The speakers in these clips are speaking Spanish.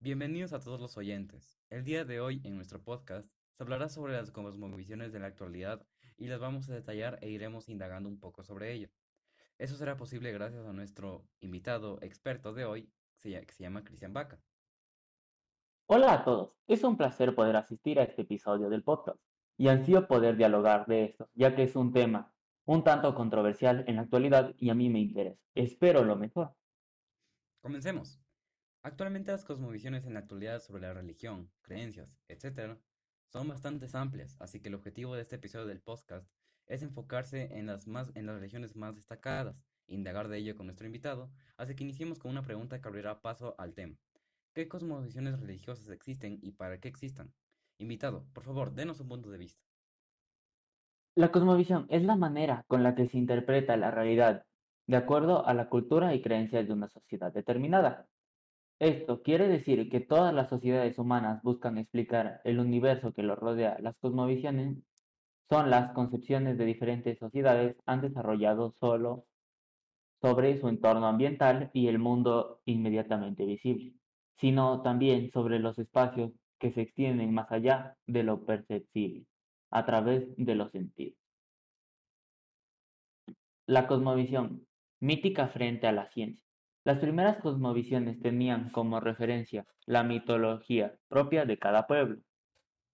Bienvenidos a todos los oyentes. El día de hoy en nuestro podcast se hablará sobre las cosmovisiones de la actualidad y las vamos a detallar e iremos indagando un poco sobre ello. Eso será posible gracias a nuestro invitado experto de hoy, que se llama Cristian Vaca. Hola a todos, es un placer poder asistir a este episodio del podcast y ansío poder dialogar de esto, ya que es un tema un tanto controversial en la actualidad y a mí me interesa. Espero lo mejor. Comencemos. Actualmente las cosmovisiones en la actualidad sobre la religión, creencias, etc., son bastante amplias, así que el objetivo de este episodio del podcast es enfocarse en las, más, en las religiones más destacadas, indagar de ello con nuestro invitado, así que iniciemos con una pregunta que abrirá paso al tema. ¿Qué cosmovisiones religiosas existen y para qué existan? Invitado, por favor, denos un punto de vista. La cosmovisión es la manera con la que se interpreta la realidad, de acuerdo a la cultura y creencias de una sociedad determinada. Esto quiere decir que todas las sociedades humanas buscan explicar el universo que los rodea. Las cosmovisiones son las concepciones de diferentes sociedades han desarrollado solo sobre su entorno ambiental y el mundo inmediatamente visible, sino también sobre los espacios que se extienden más allá de lo perceptible, a través de los sentidos. La cosmovisión, mítica frente a la ciencia. Las primeras cosmovisiones tenían como referencia la mitología propia de cada pueblo.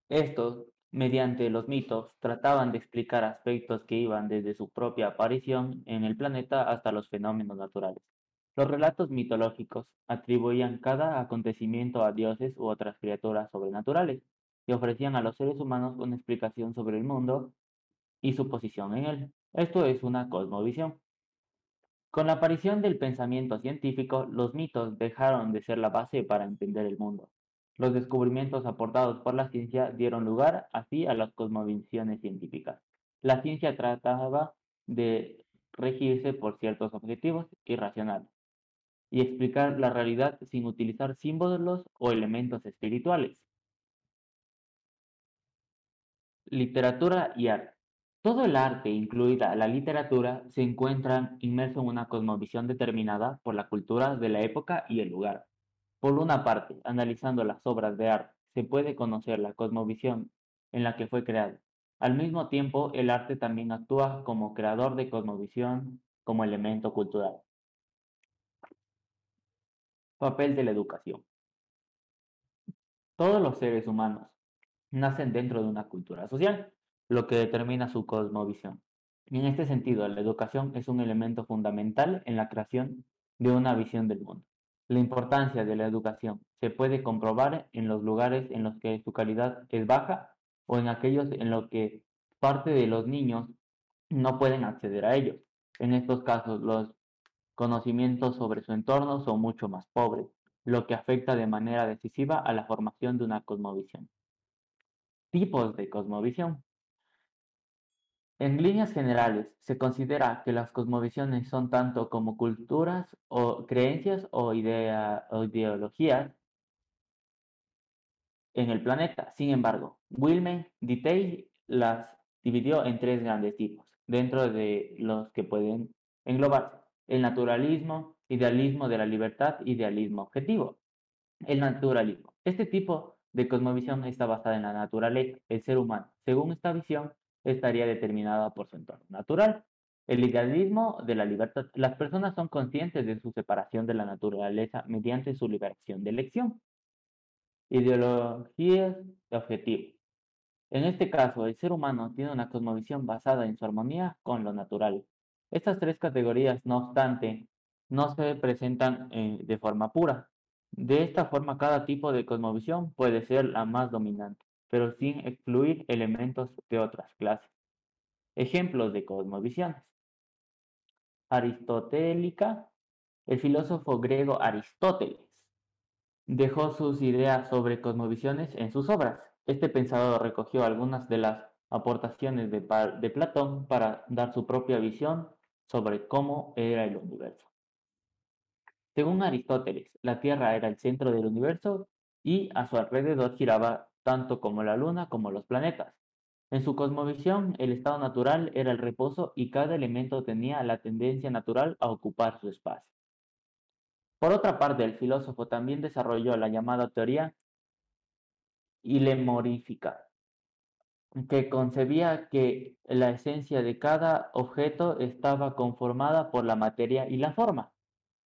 Estos, mediante los mitos, trataban de explicar aspectos que iban desde su propia aparición en el planeta hasta los fenómenos naturales. Los relatos mitológicos atribuían cada acontecimiento a dioses u otras criaturas sobrenaturales y ofrecían a los seres humanos una explicación sobre el mundo y su posición en él. Esto es una cosmovisión. Con la aparición del pensamiento científico, los mitos dejaron de ser la base para entender el mundo. Los descubrimientos aportados por la ciencia dieron lugar así a las cosmovisiones científicas. La ciencia trataba de regirse por ciertos objetivos irracionales y explicar la realidad sin utilizar símbolos o elementos espirituales. Literatura y arte. Todo el arte, incluida la literatura, se encuentran inmerso en una cosmovisión determinada por la cultura de la época y el lugar. Por una parte, analizando las obras de arte, se puede conocer la cosmovisión en la que fue creada. Al mismo tiempo, el arte también actúa como creador de cosmovisión como elemento cultural. Papel de la educación. Todos los seres humanos nacen dentro de una cultura social, lo que determina su cosmovisión. Y en este sentido, la educación es un elemento fundamental en la creación de una visión del mundo. La importancia de la educación se puede comprobar en los lugares en los que su calidad es baja o en aquellos en los que parte de los niños no pueden acceder a ellos. En estos casos, los conocimientos sobre su entorno son mucho más pobres, lo que afecta de manera decisiva a la formación de una cosmovisión. Tipos de cosmovisión. En líneas generales, se considera que las cosmovisiones son tanto como culturas o creencias o, ideologías en el planeta. Sin embargo, Wilhelm Detail las dividió en tres grandes tipos, dentro de los que pueden englobarse el naturalismo, idealismo de la libertad, idealismo objetivo. El naturalismo. Este tipo de cosmovisión está basada en la naturaleza, el ser humano. Según esta visión, estaría determinada por su entorno natural. El idealismo de la libertad. Las personas son conscientes de su separación de la naturaleza mediante su liberación de elección. Ideologías de objetivo. En este caso, el ser humano tiene una cosmovisión basada en su armonía con lo natural, estas tres categorías, no obstante, no se presentan eh, de forma pura. De esta forma, cada tipo de cosmovisión puede ser la más dominante, pero sin excluir elementos de otras clases. Ejemplos de cosmovisiones. Aristotélica. El filósofo griego Aristóteles dejó sus ideas sobre cosmovisiones en sus obras. Este pensador recogió algunas de las aportaciones de, de Platón para dar su propia visión sobre cómo era el universo. Según Aristóteles, la Tierra era el centro del universo y a su alrededor giraba tanto como la Luna como los planetas. En su cosmovisión, el estado natural era el reposo y cada elemento tenía la tendencia natural a ocupar su espacio. Por otra parte, el filósofo también desarrolló la llamada teoría ilemorífica, que concebía que la esencia de cada objeto estaba conformada por la materia y la forma.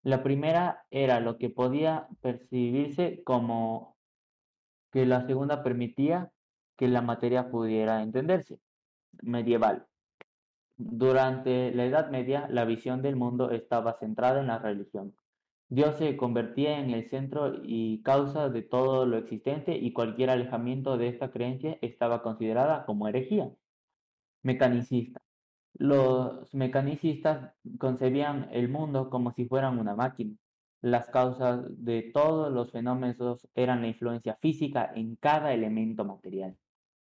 La primera era lo que podía percibirse como que la segunda permitía que la materia pudiera entenderse. Medieval. Durante la Edad Media, la visión del mundo estaba centrada en la religión. Dios se convertía en el centro y causa de todo lo existente y cualquier alejamiento de esta creencia estaba considerada como herejía. Mecanicista. Los mecanicistas concebían el mundo como si fueran una máquina. Las causas de todos los fenómenos eran la influencia física en cada elemento material.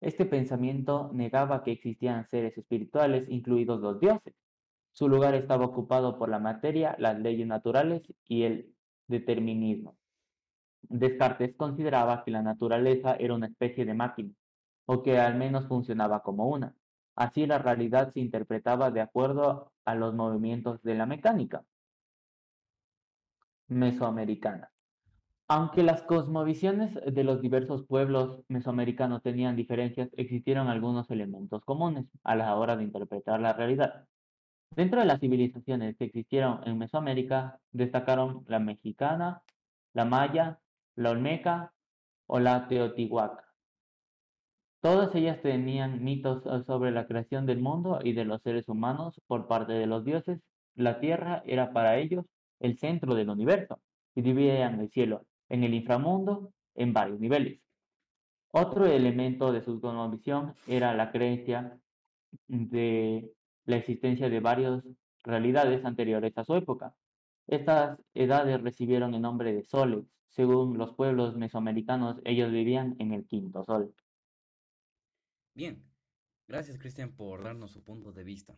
Este pensamiento negaba que existían seres espirituales, incluidos los dioses. Su lugar estaba ocupado por la materia, las leyes naturales y el determinismo. Descartes consideraba que la naturaleza era una especie de máquina, o que al menos funcionaba como una. Así la realidad se interpretaba de acuerdo a los movimientos de la mecánica mesoamericana. Aunque las cosmovisiones de los diversos pueblos mesoamericanos tenían diferencias, existieron algunos elementos comunes a la hora de interpretar la realidad. Dentro de las civilizaciones que existieron en Mesoamérica, destacaron la mexicana, la maya, la olmeca o la teotihuaca. Todas ellas tenían mitos sobre la creación del mundo y de los seres humanos por parte de los dioses. La tierra era para ellos el centro del universo y dividían el cielo en el inframundo en varios niveles. Otro elemento de su cosmovisión era la creencia de la existencia de varias realidades anteriores a su época. Estas edades recibieron el nombre de soles. Según los pueblos mesoamericanos, ellos vivían en el quinto sol. Bien, gracias Cristian por darnos su punto de vista.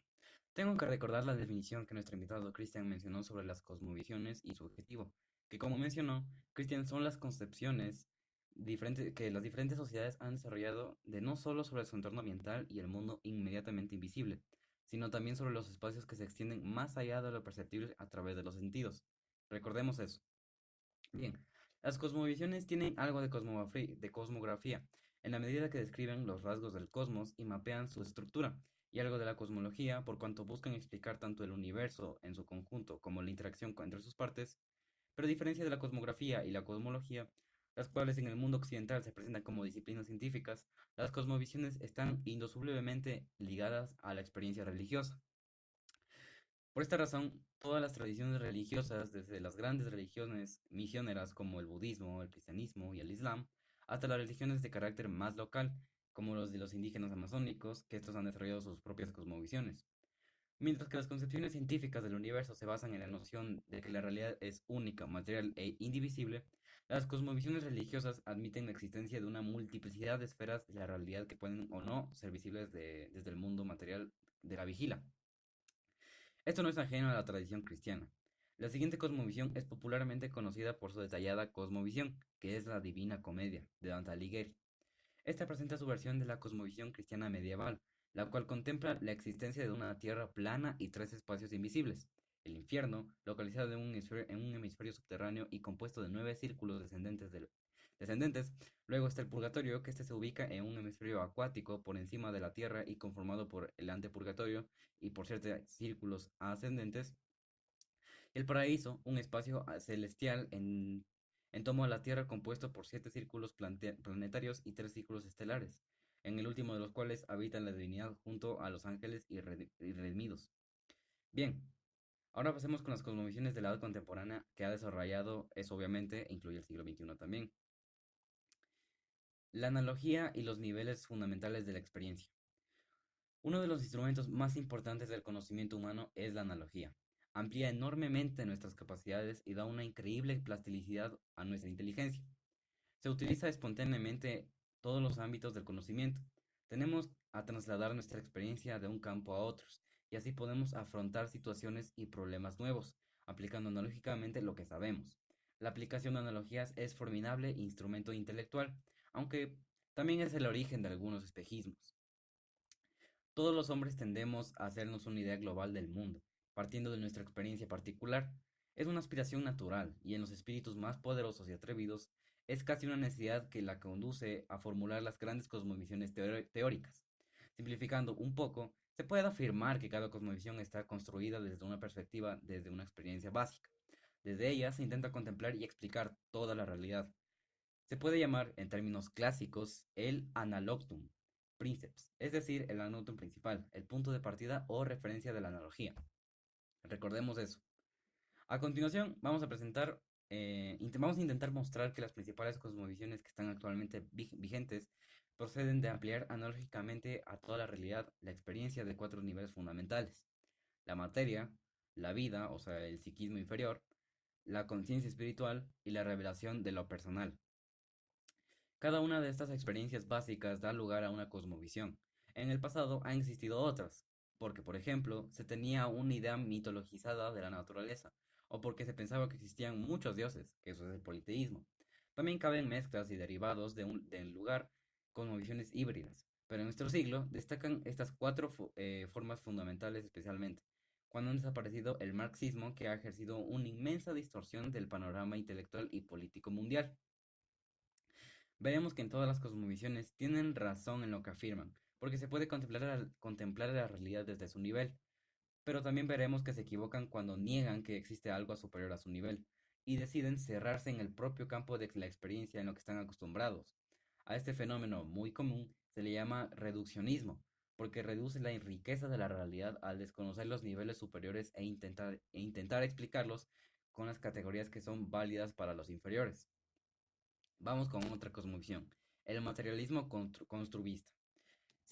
Tengo que recordar la definición que nuestro invitado Cristian mencionó sobre las cosmovisiones y su objetivo, que como mencionó, Cristian son las concepciones diferentes, que las diferentes sociedades han desarrollado de no solo sobre su entorno ambiental y el mundo inmediatamente invisible, sino también sobre los espacios que se extienden más allá de lo perceptible a través de los sentidos. Recordemos eso. Bien, las cosmovisiones tienen algo de cosmografía, en la medida que describen los rasgos del cosmos y mapean su estructura, y algo de la cosmología por cuanto buscan explicar tanto el universo en su conjunto como la interacción entre sus partes, pero a diferencia de la cosmografía y la cosmología, las cuales en el mundo occidental se presentan como disciplinas científicas, las cosmovisiones están indissolublemente ligadas a la experiencia religiosa. Por esta razón, todas las tradiciones religiosas, desde las grandes religiones misioneras como el budismo, el cristianismo y el islam, hasta las religiones de carácter más local, como los de los indígenas amazónicos, que estos han desarrollado sus propias cosmovisiones. Mientras que las concepciones científicas del universo se basan en la noción de que la realidad es única, material e indivisible, las cosmovisiones religiosas admiten la existencia de una multiplicidad de esferas de la realidad que pueden o no ser visibles desde el mundo material de la vigila. Esto no es ajeno a la tradición cristiana. La siguiente cosmovisión es popularmente conocida por su detallada cosmovisión, que es la Divina Comedia, de Dante Alighieri. Esta presenta su versión de la cosmovisión cristiana medieval, la cual contempla la existencia de una tierra plana y tres espacios invisibles. El infierno, localizado en un hemisferio, subterráneo y compuesto de nueve círculos descendentes, descendentes. Luego está el purgatorio, que este se ubica en un hemisferio acuático por encima de la tierra y conformado por el antepurgatorio y por siete círculos ascendentes. El paraíso, un espacio celestial en en tomo a la Tierra compuesto por siete círculos planetarios y tres círculos estelares, en el último de los cuales habita la divinidad junto a los ángeles y, redimidos. Bien, ahora pasemos con las cosmovisiones de la edad contemporánea que ha desarrollado, es obviamente, e incluye el siglo XXI también. La analogía y los niveles fundamentales de la experiencia. Uno de los instrumentos más importantes del conocimiento humano es la analogía amplía enormemente nuestras capacidades y da una increíble plasticidad a nuestra inteligencia. Se utiliza espontáneamente todos los ámbitos del conocimiento. Tenemos a trasladar nuestra experiencia de un campo a otros y así podemos afrontar situaciones y problemas nuevos, aplicando analógicamente lo que sabemos. La aplicación de analogías es formidable instrumento intelectual, aunque también es el origen de algunos espejismos. Todos los hombres tendemos a hacernos una idea global del mundo, partiendo de nuestra experiencia particular. Es una aspiración natural y en los espíritus más poderosos y atrevidos es casi una necesidad que la conduce a formular las grandes cosmovisiones teóricas. Simplificando un poco, se puede afirmar que cada cosmovisión está construida desde una perspectiva, desde una experiencia básica. Desde ella se intenta contemplar y explicar toda la realidad. Se puede llamar, en términos clásicos, el analoctum, princeps, es decir, el anotum principal, el punto de partida o referencia de la analogía. Recordemos eso. A continuación, vamos a presentar, eh, vamos a intentar mostrar que las principales cosmovisiones que están actualmente vigentes proceden de ampliar analógicamente a toda la realidad la experiencia de cuatro niveles fundamentales. La materia, la vida, o sea, el psiquismo inferior, la conciencia espiritual y la revelación de lo personal. Cada una de estas experiencias básicas da lugar a una cosmovisión. En el pasado han existido otras, porque por ejemplo se tenía una idea mitologizada de la naturaleza, o porque se pensaba que existían muchos dioses, que eso es el politeísmo. También caben mezclas y derivados de un, del lugar cosmovisiones híbridas, pero en nuestro siglo destacan estas cuatro eh, formas fundamentales especialmente, cuando han desaparecido el marxismo que ha ejercido una inmensa distorsión del panorama intelectual y político mundial. Veremos que en todas las cosmovisiones tienen razón en lo que afirman, porque se puede contemplar, contemplar la realidad desde su nivel, pero también veremos que se equivocan cuando niegan que existe algo superior a su nivel, y deciden cerrarse en el propio campo de la experiencia en lo que están acostumbrados. A este fenómeno muy común se le llama reduccionismo, porque reduce la riqueza de la realidad al desconocer los niveles superiores e intentar, e intentar explicarlos con las categorías que son válidas para los inferiores. Vamos con otra cosmovisión, el materialismo constructivista.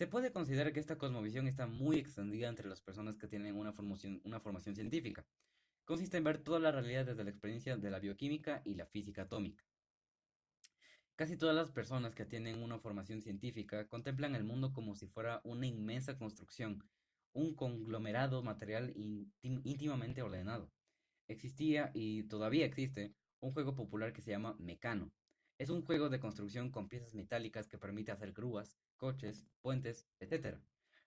Se puede considerar que esta cosmovisión está muy extendida entre las personas que tienen una formación, una formación científica. Consiste en ver toda la realidad desde la experiencia de la bioquímica y la física atómica. Casi todas las personas que tienen una formación científica contemplan el mundo como si fuera una inmensa construcción, un conglomerado material íntimamente ordenado. Existía y todavía existe un juego popular que se llama Mecano. Es un juego de construcción con piezas metálicas que permite hacer grúas, coches, puentes, etc.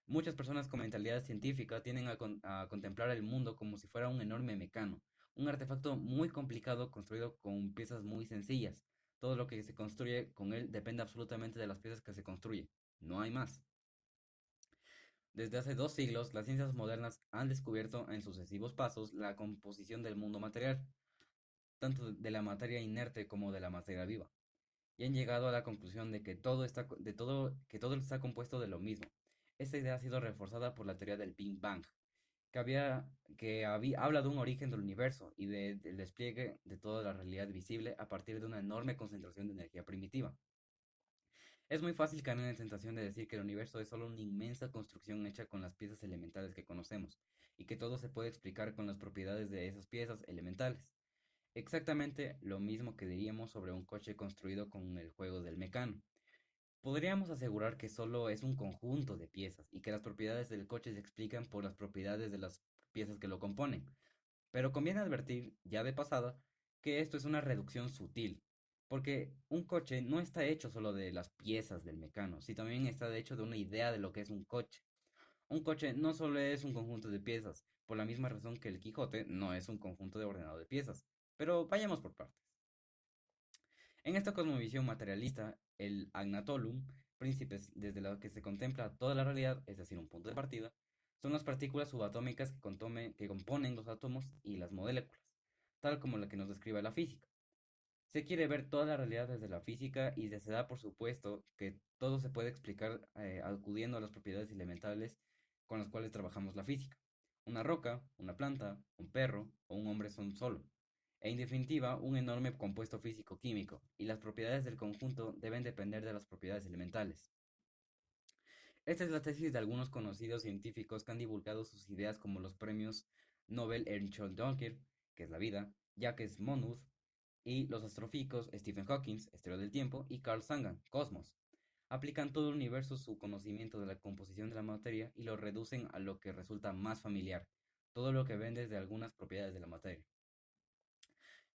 Muchas personas con mentalidad científica tienden a, contemplar el mundo como si fuera un enorme mecano, un artefacto muy complicado construido con piezas muy sencillas, todo lo que se construye con él depende absolutamente de las piezas que se construye. No hay más. Desde hace dos siglos, las ciencias modernas han descubierto en sucesivos pasos la composición del mundo material, tanto de la materia inerte como de la materia viva, y han llegado a la conclusión de que todo está, de todo, que todo está compuesto de lo mismo. Esta idea ha sido reforzada por la teoría del Big Bang, que, había, que había, habla de un origen del universo y del despliegue de toda la realidad visible a partir de una enorme concentración de energía primitiva. Es muy fácil caer en la tentación de decir que el universo es solo una inmensa construcción hecha con las piezas elementales que conocemos, y que todo se puede explicar con las propiedades de esas piezas elementales. Exactamente lo mismo que diríamos sobre un coche construido con el juego del mecano. Podríamos asegurar que solo es un conjunto de piezas y que las propiedades del coche se explican por las propiedades de las piezas que lo componen. Pero conviene advertir, ya de pasada, que esto es una reducción sutil, porque un coche no está hecho solo de las piezas del mecano, sino también está hecho de una idea de lo que es un coche. Un coche no solo es un conjunto de piezas, por la misma razón que el Quijote no es un conjunto de ordenado de piezas. Pero vayamos por partes. En esta cosmovisión materialista, el agnatolum, príncipes desde lo que se contempla toda la realidad, es decir, un punto de partida, son las partículas subatómicas que, componen los átomos y las moléculas, tal como la que nos describe la física. Se quiere ver toda la realidad desde la física y se da por supuesto que todo se puede explicar eh, acudiendo a las propiedades elementales con las cuales trabajamos la física. Una roca, una planta, un perro o un hombre son solo en definitiva un enorme compuesto físico-químico, y las propiedades del conjunto deben depender de las propiedades elementales. Esta es la tesis de algunos conocidos científicos que han divulgado sus ideas como los premios Nobel Ernst Donker, que es la vida, Jacques Monod, y los astrofísicos Stephen Hawking, Estrella del Tiempo, y Carl Sagan, Cosmos. Aplican todo el universo su conocimiento de la composición de la materia y lo reducen a lo que resulta más familiar, todo lo que ven desde algunas propiedades de la materia.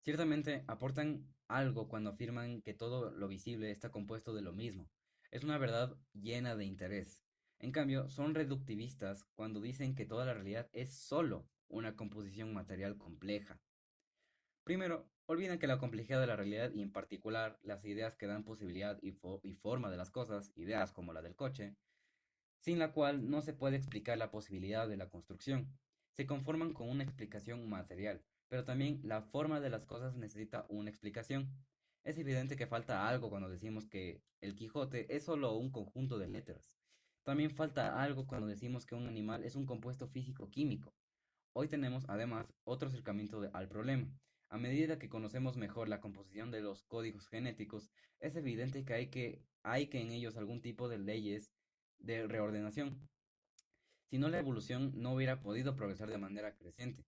Ciertamente aportan algo cuando afirman que todo lo visible está compuesto de lo mismo. Es una verdad llena de interés. En cambio, son reductivistas cuando dicen que toda la realidad es solo una composición material compleja. Primero, olviden que la complejidad de la realidad y en particular las ideas que dan posibilidad y, y forma de las cosas, ideas como la del coche, sin la cual no se puede explicar la posibilidad de la construcción, se conforman con una explicación material, pero también la forma de las cosas necesita una explicación. Es evidente que falta algo cuando decimos que el Quijote es solo un conjunto de letras. También falta algo cuando decimos que un animal es un compuesto físico-químico. Hoy tenemos además otro acercamiento al problema. A medida que conocemos mejor la composición de los códigos genéticos, es evidente que hay que, hay que en ellos algún tipo de leyes de reordenación. Si no, la evolución no hubiera podido progresar de manera creciente.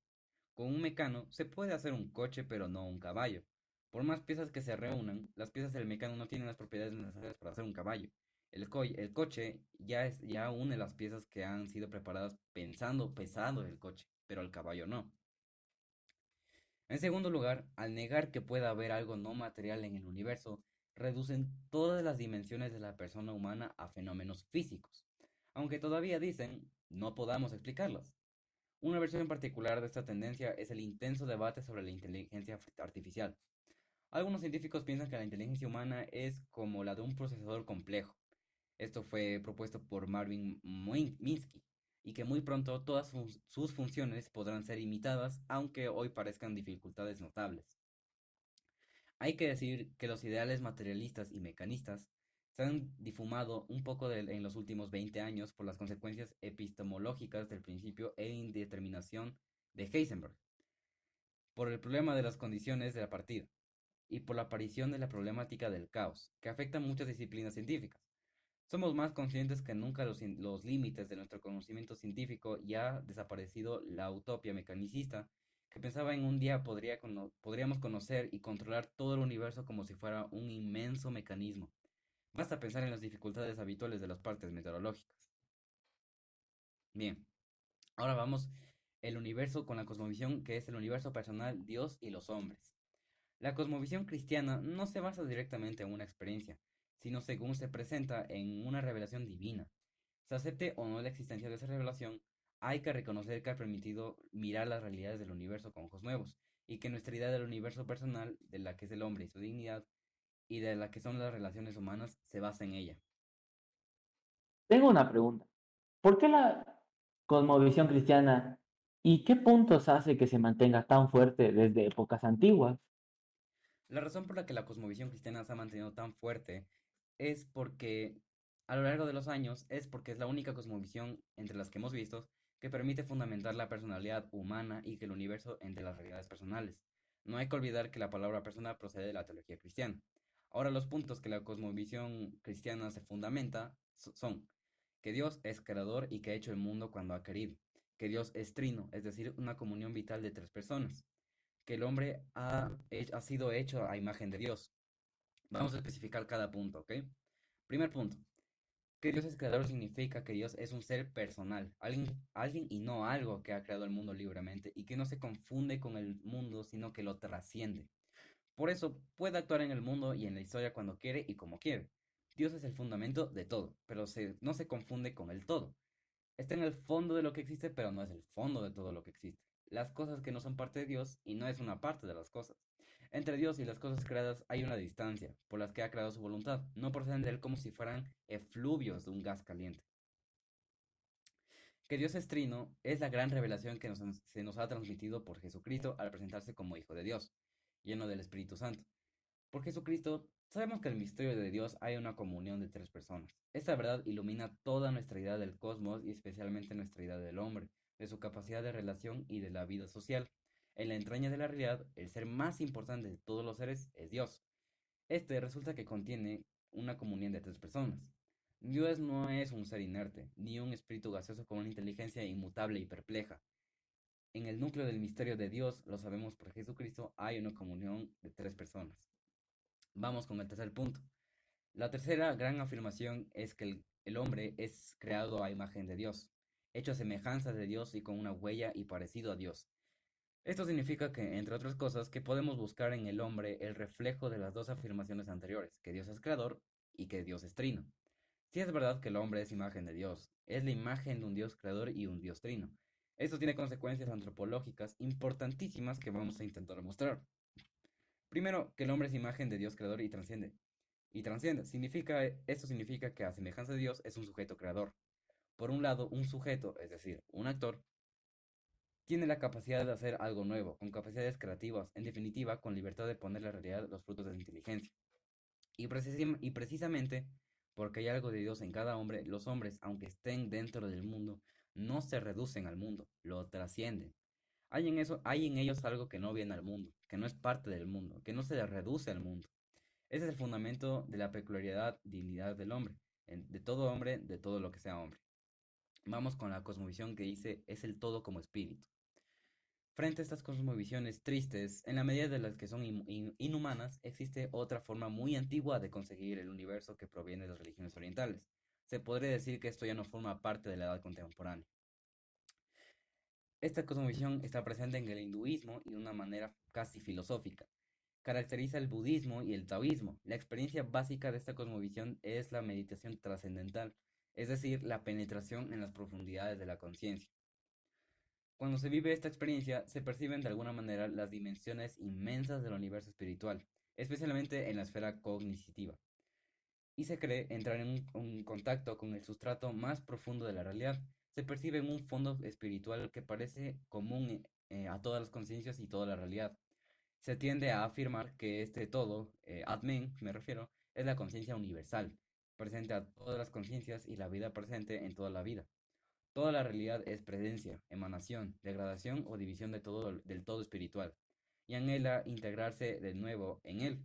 Con un mecano se puede hacer un coche, pero no un caballo. Por más piezas que se reúnan, las piezas del mecano no tienen las propiedades necesarias para hacer un caballo. El, el coche ya, es, ya une las piezas que han sido preparadas pensando, pesado el coche, pero el caballo no. En segundo lugar, al negar que pueda haber algo no material en el universo, reducen todas las dimensiones de la persona humana a fenómenos físicos, aunque todavía dicen no podamos explicarlos. Una versión en particular de esta tendencia es el intenso debate sobre la inteligencia artificial, algunos científicos piensan que la inteligencia humana es como la de un procesador complejo. Esto fue propuesto por Marvin Minsky y que muy pronto todas sus funciones podrán ser imitadas, aunque hoy parezcan dificultades notables. Hay que decir que los ideales materialistas y mecanistas se han difumado un poco en los últimos 20 años por las consecuencias epistemológicas del principio e indeterminación de Heisenberg, por el problema de las condiciones de la partida y por la aparición de la problemática del caos, que afecta a muchas disciplinas científicas. Somos más conscientes que nunca los, los límites de nuestro conocimiento científico y ha desaparecido la utopia mecanicista que pensaba en un día podría podríamos conocer y controlar todo el universo como si fuera un inmenso mecanismo. Basta pensar en las dificultades habituales de las partes meteorológicas. Bien, ahora vamos el universo con la cosmovisión que es el universo personal, Dios y los hombres. La cosmovisión cristiana no se basa directamente en una experiencia, sino según se presenta en una revelación divina. Se acepte o no la existencia de esa revelación, hay que reconocer que ha permitido mirar las realidades del universo con ojos nuevos, y que nuestra idea del universo personal, de la que es el hombre y su dignidad, y de la que son las relaciones humanas, se basa en ella. Tengo una pregunta. ¿Por qué la cosmovisión cristiana y qué puntos hace que se mantenga tan fuerte desde épocas antiguas? La razón por la que la cosmovisión cristiana se ha mantenido tan fuerte es porque a lo largo de los años es porque es la única cosmovisión entre las que hemos visto que permite fundamentar la personalidad humana y que el universo entre las realidades personales. No hay que olvidar que la palabra persona procede de la teología cristiana. Ahora los puntos que la cosmovisión cristiana se fundamenta son que Dios es creador y que ha hecho el mundo cuando ha querido, que Dios es trino, es decir, una comunión vital de tres personas, que el hombre ha, ha sido hecho a imagen de Dios. Vamos a especificar cada punto, ¿ok? Primer punto. Que Dios es creador significa que Dios es un ser personal, alguien, alguien y no algo que ha creado el mundo libremente y que no se confunde con el mundo, sino que lo trasciende. Por eso puede actuar en el mundo y en la historia cuando quiere y como quiere. Dios es el fundamento de todo, pero no se confunde con el todo. Está en el fondo de lo que existe, pero no es el fondo de todo lo que existe las cosas que no son parte de Dios y no es una parte de las cosas. Entre Dios y las cosas creadas hay una distancia, por las que ha creado su voluntad. No proceden de él como si fueran efluvios de un gas caliente. Que Dios es trino es la gran revelación que se nos ha transmitido por Jesucristo al presentarse como Hijo de Dios, lleno del Espíritu Santo. Por Jesucristo sabemos que en el misterio de Dios hay una comunión de tres personas. Esta verdad ilumina toda nuestra idea del cosmos y especialmente nuestra idea del hombre de su capacidad de relación y de la vida social. En la entraña de la realidad, el ser más importante de todos los seres es Dios. Este resulta que contiene una comunión de tres personas. Dios no es un ser inerte, ni un espíritu gaseoso con una inteligencia inmutable y perpleja. En el núcleo del misterio de Dios, lo sabemos por Jesucristo, hay una comunión de tres personas. Vamos con el tercer punto. La tercera gran afirmación es que el, hombre es creado a imagen de Dios hecho a semejanza de Dios y con una huella y parecido a Dios. Esto significa que, entre otras cosas, que podemos buscar en el hombre el reflejo de las dos afirmaciones anteriores, que Dios es creador y que Dios es trino. Si es verdad que el hombre es imagen de Dios, es la imagen de un Dios creador y un Dios trino. Esto tiene consecuencias antropológicas importantísimas que vamos a intentar mostrar. Primero, que el hombre es imagen de Dios creador y trasciende. Y trasciende. Significa, esto significa que a semejanza de Dios es un sujeto creador. Por un lado, un sujeto, es decir, un actor, tiene la capacidad de hacer algo nuevo, con capacidades creativas, en definitiva, con libertad de poner la realidad los frutos de la inteligencia. Y precisamente porque hay algo de Dios en cada hombre, los hombres, aunque estén dentro del mundo, no se reducen al mundo, lo trascienden. Hay en, eso, hay en ellos algo que no viene al mundo, que no es parte del mundo, que no se reduce al mundo. Ese es el fundamento de la peculiaridad, dignidad del hombre, de todo hombre, de todo lo que sea hombre. Vamos con la cosmovisión que dice es el todo como espíritu. Frente a estas cosmovisiones tristes, en la medida de las que son inhumanas, existe otra forma muy antigua de conseguir el universo que proviene de las religiones orientales. Se podría decir que esto ya no forma parte de la edad contemporánea. Esta cosmovisión está presente en el hinduismo y de una manera casi filosófica. Caracteriza el budismo y el taoísmo. La experiencia básica de esta cosmovisión es la meditación trascendental, es decir, la penetración en las profundidades de la conciencia. Cuando se vive esta experiencia, se perciben de alguna manera las dimensiones inmensas del universo espiritual, especialmente en la esfera cognitiva, y se cree entrar en un, contacto con el sustrato más profundo de la realidad. Se percibe en un fondo espiritual que parece común eh, a todas las conciencias y toda la realidad. Se tiende a afirmar que este todo, eh, me refiero, es la conciencia universal, presente a todas las conciencias y la vida presente en toda la vida. Toda la realidad es presencia, emanación, degradación o división de todo, del todo espiritual, y anhela integrarse de nuevo en él.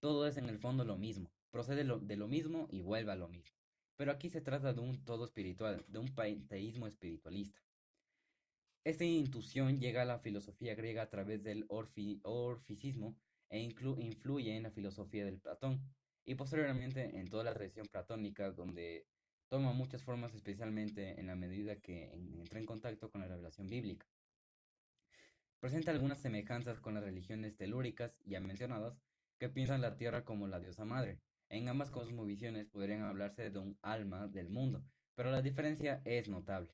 Todo es en el fondo lo mismo, procede de lo mismo y vuelve a lo mismo. Pero aquí se trata de un todo espiritual, de un panteísmo espiritualista. Esta intuición llega a la filosofía griega a través del orficismo e influye en la filosofía del Platón y posteriormente en toda la tradición platónica donde toma muchas formas especialmente en la medida que entra en contacto con la revelación bíblica. Presenta algunas semejanzas con las religiones telúricas ya mencionadas, que piensan la tierra como la diosa madre. En ambas cosmovisiones podrían hablarse de un alma del mundo, pero la diferencia es notable.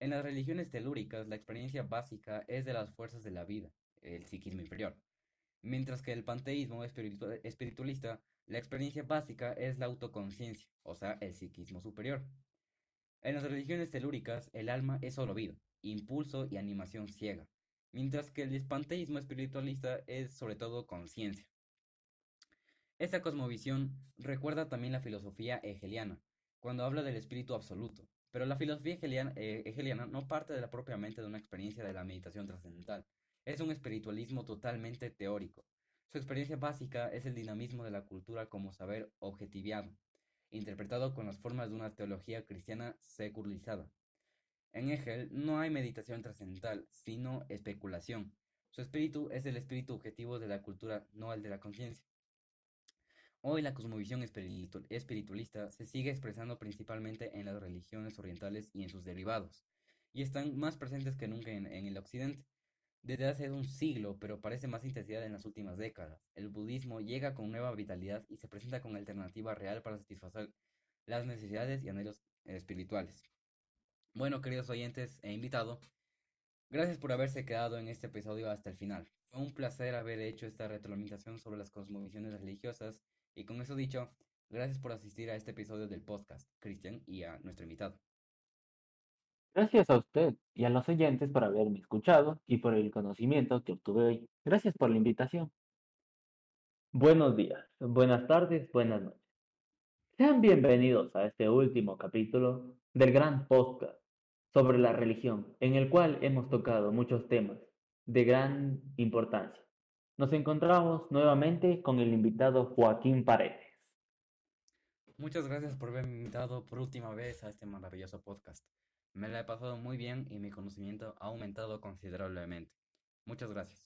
En las religiones telúricas, la experiencia básica es de las fuerzas de la vida, el psiquismo inferior, mientras que el panteísmo espiritualista la experiencia básica es la autoconciencia, o sea, el psiquismo superior. En las religiones telúricas, el alma es solo vida, impulso y animación ciega, mientras que el espanteísmo espiritualista es sobre todo conciencia. Esta cosmovisión recuerda también la filosofía hegeliana, cuando habla del espíritu absoluto, pero la filosofía hegeliana, eh, no parte de la propiamente de una experiencia de la meditación trascendental, es un espiritualismo totalmente teórico, su experiencia básica es el dinamismo de la cultura como saber objetiviado, interpretado con las formas de una teología cristiana secularizada. En Hegel no hay meditación trascendental, sino especulación. Su espíritu es el espíritu objetivo de la cultura, no el de la conciencia. Hoy la cosmovisión espiritualista se sigue expresando principalmente en las religiones orientales y en sus derivados, y están más presentes que nunca en el occidente desde hace un siglo, pero parece más intensidad en las últimas décadas. El budismo llega con nueva vitalidad y se presenta con alternativa real para satisfacer las necesidades y anhelos espirituales. Bueno, queridos oyentes e invitado, gracias por haberse quedado en este episodio hasta el final. Fue un placer haber hecho esta retroalimentación sobre las cosmovisiones religiosas y con eso dicho, gracias por asistir a este episodio del podcast, Cristian, y a nuestro invitado. Gracias a usted y a los oyentes por haberme escuchado y por el conocimiento que obtuve hoy. Gracias por la invitación. Buenos días, buenas tardes, buenas noches. Sean bienvenidos a este último capítulo del gran podcast sobre la religión, en el cual hemos tocado muchos temas de gran importancia. Nos encontramos nuevamente con el invitado Joaquín Paredes. Muchas gracias por haberme invitado por última vez a este maravilloso podcast. Me la he pasado muy bien y mi conocimiento ha aumentado considerablemente. Muchas gracias.